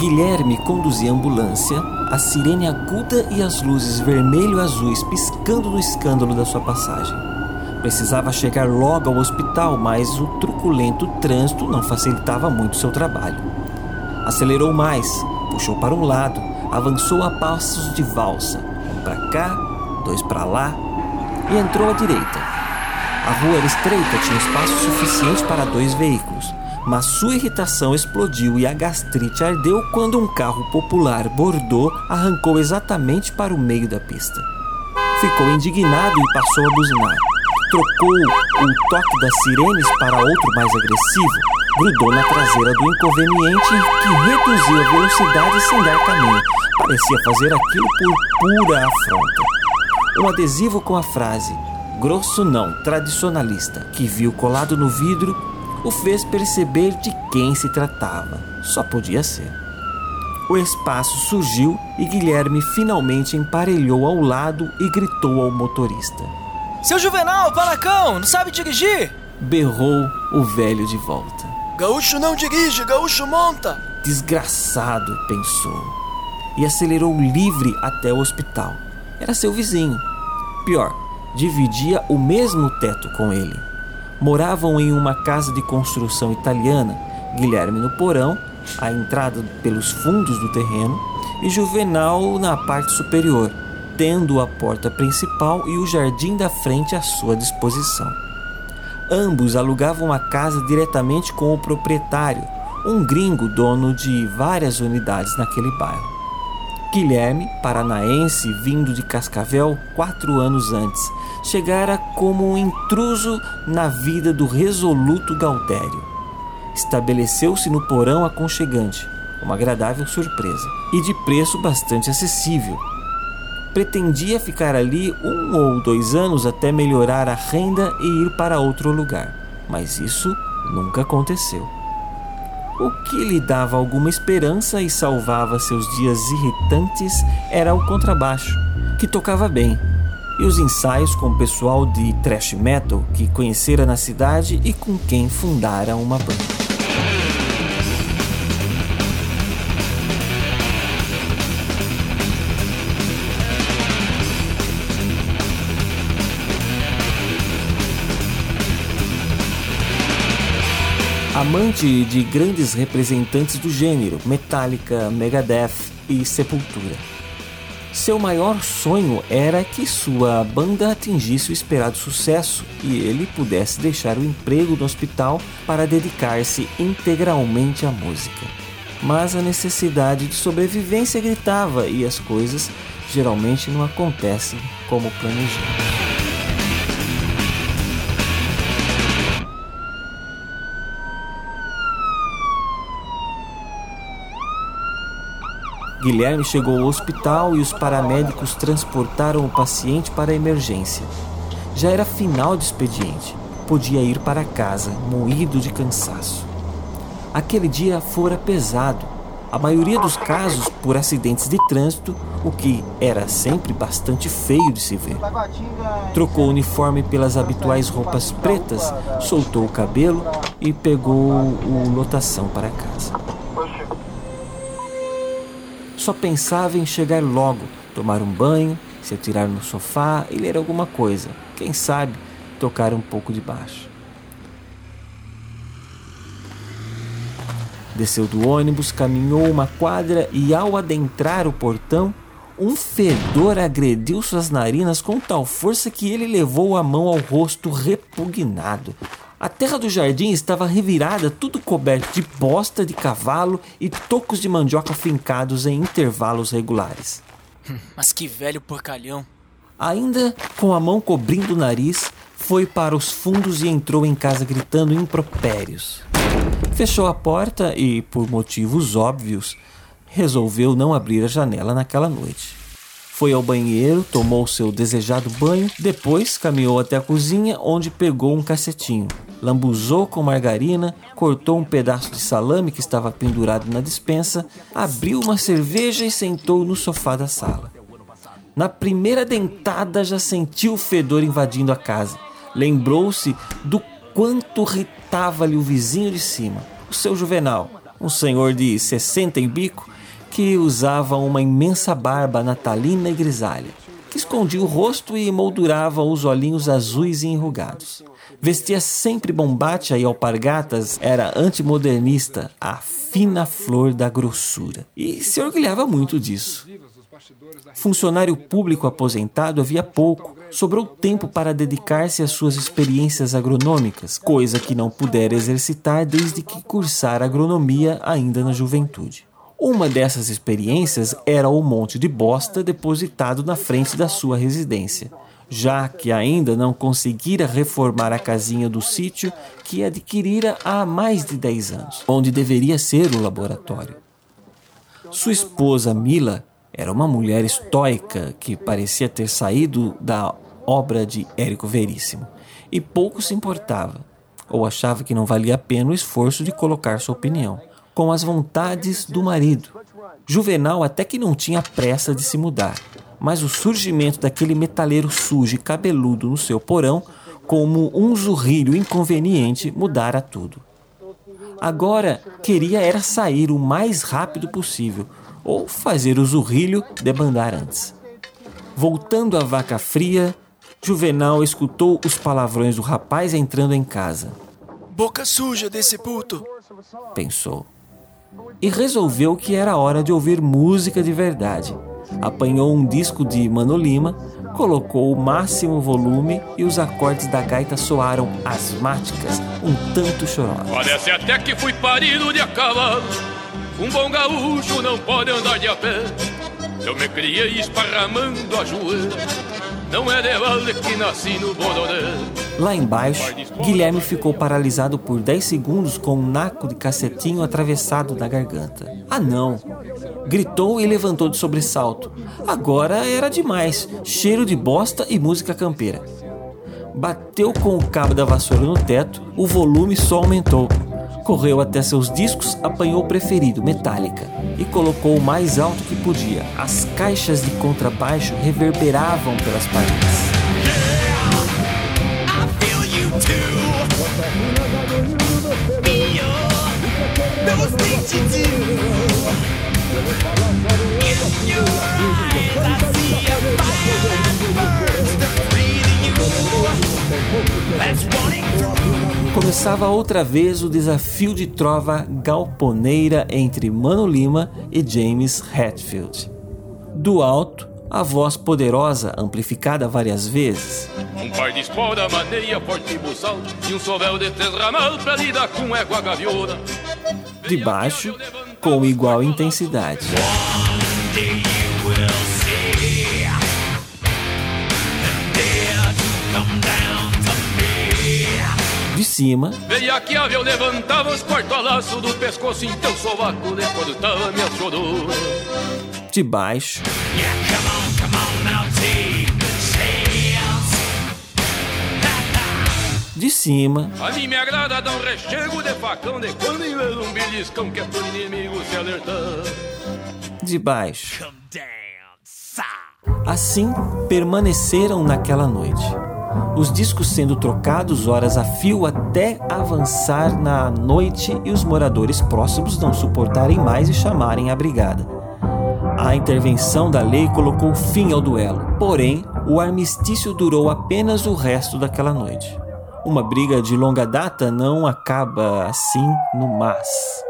Guilherme conduzia a ambulância, a sirene aguda e as luzes vermelho-azuis piscando no escândalo da sua passagem. Precisava chegar logo ao hospital, mas o truculento trânsito não facilitava muito seu trabalho. Acelerou mais, puxou para um lado, avançou a passos de valsa, um para cá, dois para lá, e entrou à direita. A rua era estreita, tinha espaço suficiente para dois veículos, mas sua irritação explodiu e a gastrite ardeu quando um carro popular Bordeaux arrancou exatamente para o meio da pista. Ficou indignado e passou a buzinar. Trocou o toque das sirenes para outro mais agressivo, grudou na traseira do inconveniente que reduziu a velocidade sem dar caminho. Parecia fazer aquilo por pura afronta. Um adesivo com a frase grosso não, tradicionalista, que viu colado no vidro, o fez perceber de quem se tratava. Só podia ser. O espaço surgiu e Guilherme finalmente emparelhou ao lado e gritou ao motorista. Seu Juvenal, panacão, não sabe dirigir? Berrou o velho de volta. Gaúcho não dirige, gaúcho monta. Desgraçado, pensou. E acelerou livre até o hospital. Era seu vizinho. Pior, dividia o mesmo teto com ele. Moravam em uma casa de construção italiana, Guilherme no porão, a entrada pelos fundos do terreno, e Juvenal na parte superior, tendo a porta principal e o jardim da frente à sua disposição. Ambos alugavam a casa diretamente com o proprietário, um gringo dono de várias unidades naquele bairro. Guilherme, paranaense, vindo de Cascavel quatro anos antes, chegara como um intruso na vida do resoluto Galtério. Estabeleceu-se no porão aconchegante, uma agradável surpresa, e de preço bastante acessível. Pretendia ficar ali um ou dois anos até melhorar a renda e ir para outro lugar, mas isso nunca aconteceu. O que lhe dava alguma esperança e salvava seus dias irritantes era o contrabaixo, que tocava bem, e os ensaios com o pessoal de thrash metal que conhecera na cidade e com quem fundara uma banda. Amante de grandes representantes do gênero, Metallica, Megadeth e Sepultura. Seu maior sonho era que sua banda atingisse o esperado sucesso e ele pudesse deixar o emprego no hospital para dedicar-se integralmente à música. Mas a necessidade de sobrevivência gritava e as coisas geralmente não acontecem como planejamos. Guilherme chegou ao hospital e os paramédicos transportaram o paciente para a emergência. Já era final de expediente. Podia ir para casa, moído de cansaço. Aquele dia fora pesado. A maioria dos casos por acidentes de trânsito, o que era sempre bastante feio de se ver. Trocou o uniforme pelas habituais roupas pretas, soltou o cabelo e pegou o lotação para casa. Só pensava em chegar logo, tomar um banho, se atirar no sofá e ler alguma coisa. Quem sabe tocar um pouco de baixo. Desceu do ônibus, caminhou uma quadra e, ao adentrar o portão, um fedor agrediu suas narinas com tal força que ele levou a mão ao rosto repugnado. A terra do jardim estava revirada, tudo coberto de bosta de cavalo e tocos de mandioca fincados em intervalos regulares. Hum, mas que velho porcalhão! Ainda com a mão cobrindo o nariz, foi para os fundos e entrou em casa gritando impropérios. Fechou a porta e, por motivos óbvios, resolveu não abrir a janela naquela noite. Foi ao banheiro, tomou seu desejado banho, depois caminhou até a cozinha, onde pegou um cacetinho. Lambuzou com margarina, cortou um pedaço de salame que estava pendurado na dispensa, abriu uma cerveja e sentou no sofá da sala. Na primeira dentada já sentiu o fedor invadindo a casa. Lembrou-se do quanto irritava-lhe o vizinho de cima, o seu Juvenal, um senhor de 60 em bico que usava uma imensa barba natalina e grisalha, escondia o rosto e moldurava os olhinhos azuis e enrugados. Vestia sempre bombacha e alpargatas, era antimodernista, a fina flor da grossura, e se orgulhava muito disso. Funcionário público aposentado havia pouco, sobrou tempo para dedicar-se às suas experiências agronômicas, coisa que não pudera exercitar desde que cursara agronomia ainda na juventude. Uma dessas experiências era o monte de bosta depositado na frente da sua residência, já que ainda não conseguira reformar a casinha do sítio que adquirira há mais de 10 anos, onde deveria ser o laboratório. Sua esposa Mila era uma mulher estoica que parecia ter saído da obra de Érico Veríssimo e pouco se importava, ou achava que não valia a pena o esforço de colocar sua opinião, com as vontades do marido. Juvenal até que não tinha pressa de se mudar, mas o surgimento daquele metaleiro sujo e cabeludo no seu porão, como um zurrilho inconveniente, mudara tudo. Agora queria era sair o mais rápido possível, ou fazer o zurrilho debandar antes. Voltando à vaca fria, Juvenal escutou os palavrões do rapaz entrando em casa. Boca suja desse puto, pensou. E resolveu que era hora de ouvir música de verdade. Apanhou um disco de Mano Lima, colocou o máximo volume e os acordes da gaita soaram asmáticas, um tanto chorosos. Parece até que fui parido de a cavalo um bom gaúcho não pode andar de a pé. Eu me criei esparramando a joelho. Não é de vale que nasci no Bororé. Lá embaixo, Guilherme ficou paralisado por 10 segundos com um naco de cacetinho atravessado na garganta. Ah, não! Gritou e levantou de sobressalto. Agora era demais cheiro de bosta e música campeira. Bateu com o cabo da vassoura no teto, o volume só aumentou correu até seus discos, apanhou o preferido, Metallica, e colocou o mais alto que podia. As caixas de contrabaixo reverberavam pelas paredes. Começava outra vez o desafio de trova galponeira entre Mano Lima e James Hetfield. Do alto, a voz poderosa amplificada várias vezes. Um par de espora, maneia, forte buçal e um sovel de três ramal pra lidar com égua gaviona. De baixo, com igual intensidade. De cima. Veia que eu levantava os portolaços do pescoço em teu sovaco depois tava minha chorona. De baixo. Yeah, come on, come on, now take De cima. A mim me agrada dar um rechego de facão de quando em vez um beliscão que é pro inimigo se alertar. De baixo. Assim permaneceram naquela noite os discos sendo trocados horas a fio até avançar na noite e os moradores próximos não suportarem mais e chamarem a brigada. A intervenção da lei colocou fim ao duelo, porém, o armistício durou apenas o resto daquela noite. Uma briga de longa data não acaba assim no mas.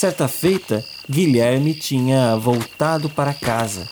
Certa feita, Guilherme tinha voltado para casa,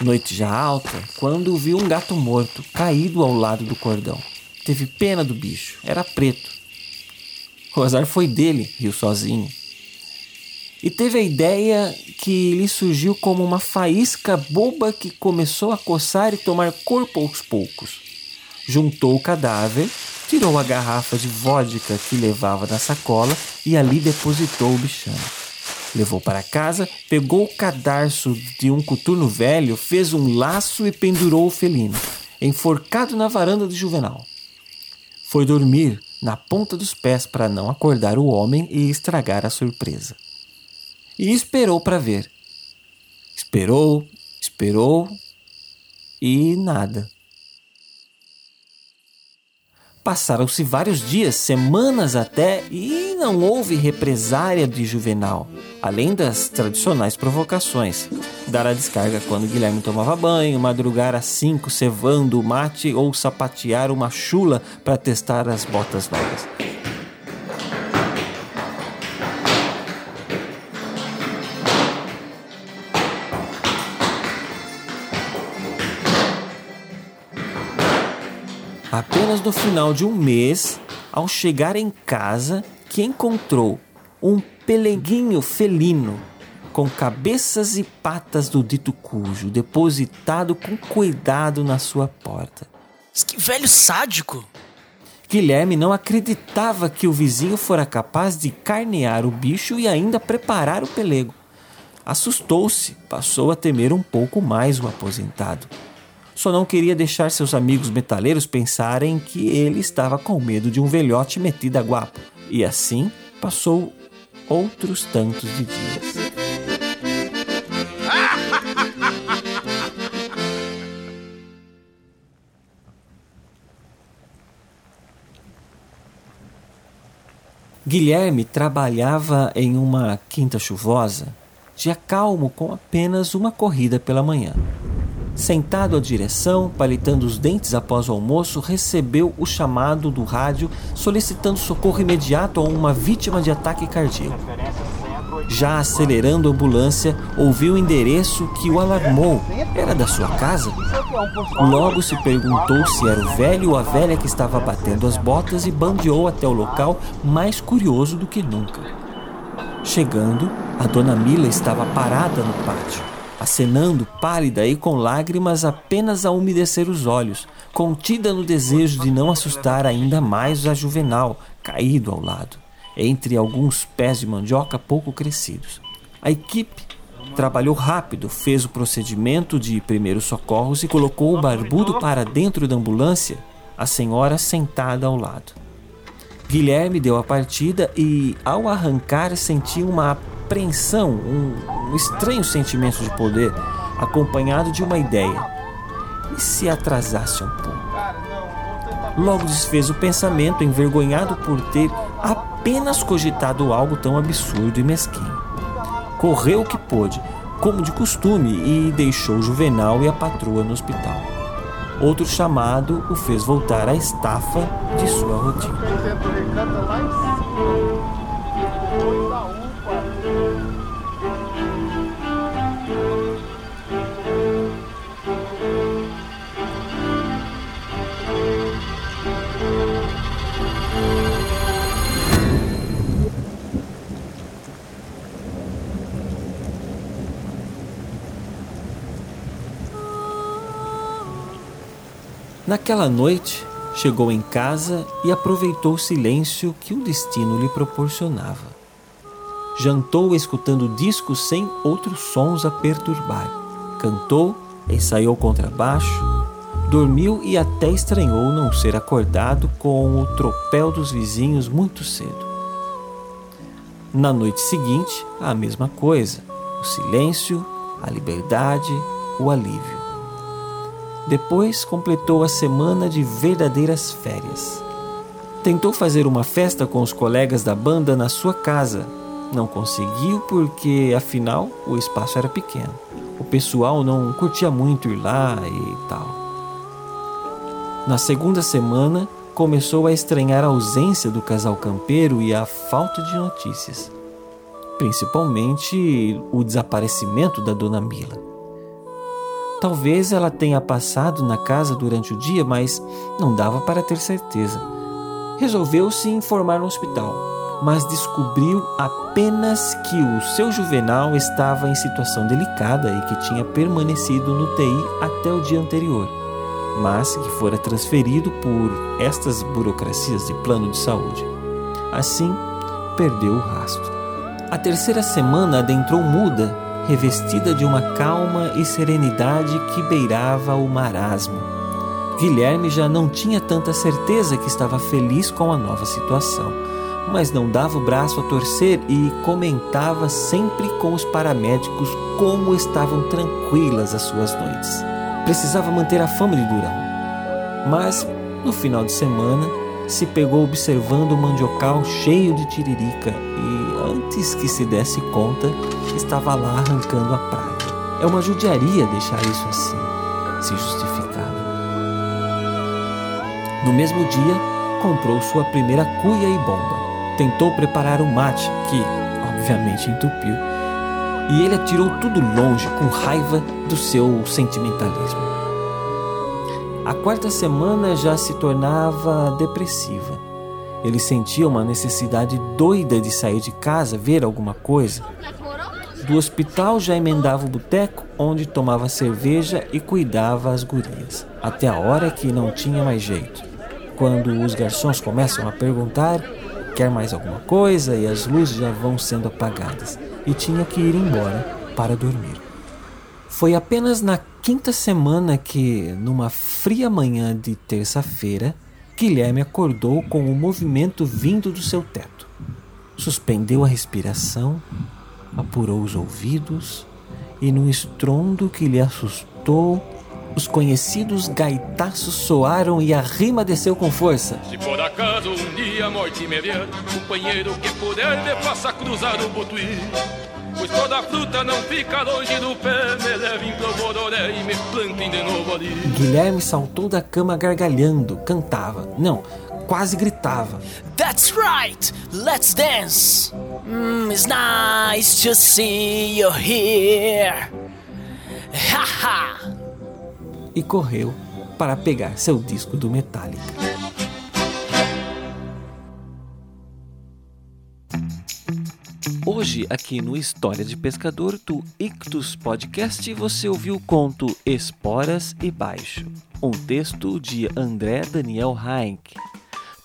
noite já alta, quando viu um gato morto caído ao lado do cordão. Teve pena do bicho, era preto. O azar foi dele, riu sozinho. E teve a ideia que lhe surgiu como uma faísca boba que começou a coçar e tomar corpo aos poucos. Juntou o cadáver, tirou a garrafa de vodka que levava na sacola e ali depositou o bichão. Levou para casa, pegou o cadarço de um coturno velho, fez um laço e pendurou o felino. enforcado na varanda de Juvenal. Foi dormir na ponta dos pés para não acordar o homem e estragar a surpresa. E esperou para ver. Esperou, esperou e nada. Passaram-se vários dias, semanas até, e não houve represária de Juvenal, além das tradicionais provocações. Dar a descarga quando Guilherme tomava banho, madrugar às cinco cevando o mate ou sapatear uma chula para testar as botas novas. Apenas no final de um mês, ao chegar em casa, que encontrou um peleguinho felino com cabeças e patas do dito cujo depositado com cuidado na sua porta. Que velho sádico! Guilherme não acreditava que o vizinho fora capaz de carnear o bicho e ainda preparar o pelego. Assustou-se, passou a temer um pouco mais o aposentado só não queria deixar seus amigos metaleiros pensarem que ele estava com medo de um velhote metido a guapo. E assim passou outros tantos de dias. Guilherme trabalhava em uma quinta chuvosa, dia calmo com apenas uma corrida pela manhã. Sentado à direção, palitando os dentes após o almoço, recebeu o chamado do rádio solicitando socorro imediato a uma vítima de ataque cardíaco. Já acelerando a ambulância, ouviu o endereço que o alarmou. Era da sua casa? Logo se perguntou se era o velho ou a velha que estava batendo as botas e bandeou até o local, mais curioso do que nunca. Chegando, a dona Mila estava parada no pátio acenando pálida e com lágrimas apenas a umedecer os olhos, contida no desejo de não assustar ainda mais a juvenal, caído ao lado, entre alguns pés de mandioca pouco crescidos. A equipe trabalhou rápido, fez o procedimento de primeiros socorros e colocou o barbudo para dentro da ambulância, a senhora sentada ao lado. Guilherme deu a partida e, ao arrancar, sentiu uma apreensão, um, um estranho sentimento de poder, acompanhado de uma ideia. E se atrasasse um pouco? Logo desfez o pensamento, envergonhado por ter apenas cogitado algo tão absurdo e mesquinho. Correu o que pôde, como de costume, e deixou Juvenal e a patroa no hospital. Outro chamado o fez voltar à estafa de sua rotina. Naquela noite, chegou em casa e aproveitou o silêncio que o destino lhe proporcionava. Jantou escutando discos sem outros sons a perturbar. Cantou, ensaiou contrabaixo, dormiu e até estranhou não ser acordado com o tropel dos vizinhos muito cedo. Na noite seguinte, a mesma coisa: o silêncio, a liberdade, o alívio. Depois completou a semana de verdadeiras férias. Tentou fazer uma festa com os colegas da banda na sua casa. Não conseguiu porque, afinal, o espaço era pequeno. O pessoal não curtia muito ir lá e tal. Na segunda semana, começou a estranhar a ausência do casal campeiro e a falta de notícias. Principalmente o desaparecimento da dona Mila. Talvez ela tenha passado na casa durante o dia, mas não dava para ter certeza. Resolveu se informar no hospital, mas descobriu apenas que o seu juvenal estava em situação delicada e que tinha permanecido no TI até o dia anterior, mas que fora transferido por estas burocracias de plano de saúde. Assim, perdeu o rastro. A terceira semana adentrou muda revestida de uma calma e serenidade que beirava o marasmo. Guilherme já não tinha tanta certeza que estava feliz com a nova situação, mas não dava o braço a torcer e comentava sempre com os paramédicos como estavam tranquilas as suas noites. Precisava manter a fama de durão. Mas, no final de semana, se pegou observando o mandiocal cheio de tiririca e, antes que se desse conta, estava lá arrancando a praga. É uma judiaria deixar isso assim, se justificava. No mesmo dia, comprou sua primeira cuia e bomba. Tentou preparar um mate, que obviamente entupiu, e ele atirou tudo longe com raiva do seu sentimentalismo. A quarta semana já se tornava depressiva. Ele sentia uma necessidade doida de sair de casa, ver alguma coisa. Do hospital já emendava o boteco, onde tomava cerveja e cuidava as gurias, até a hora que não tinha mais jeito. Quando os garçons começam a perguntar, quer mais alguma coisa e as luzes já vão sendo apagadas, e tinha que ir embora para dormir. Foi apenas na quinta semana que, numa fria manhã de terça-feira, Guilherme acordou com o um movimento vindo do seu teto. Suspendeu a respiração, apurou os ouvidos e, num estrondo que lhe assustou, os conhecidos gaitaços soaram e a rima desceu com força. Se por acaso um dia a morte me vier, companheiro que puder me faça cruzar o Butuí. Pois toda fruta não fica longe do pé. Me Bororé e me plantem de novo ali. Guilherme saltou da cama gargalhando, cantava. Não, quase gritava. That's right, let's dance! Mm, It's nice to see you here. Ha ha! E correu para pegar seu disco do Metallica Hoje, aqui no História de Pescador do Ictus Podcast, você ouviu o conto Esporas e Baixo, um texto de André Daniel Heinck.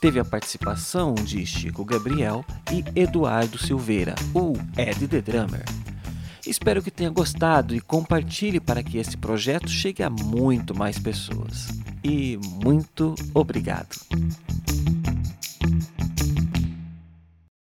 Teve a participação de Chico Gabriel e Eduardo Silveira, o Ed The Drummer. Espero que tenha gostado e compartilhe para que esse projeto chegue a muito mais pessoas. E muito obrigado!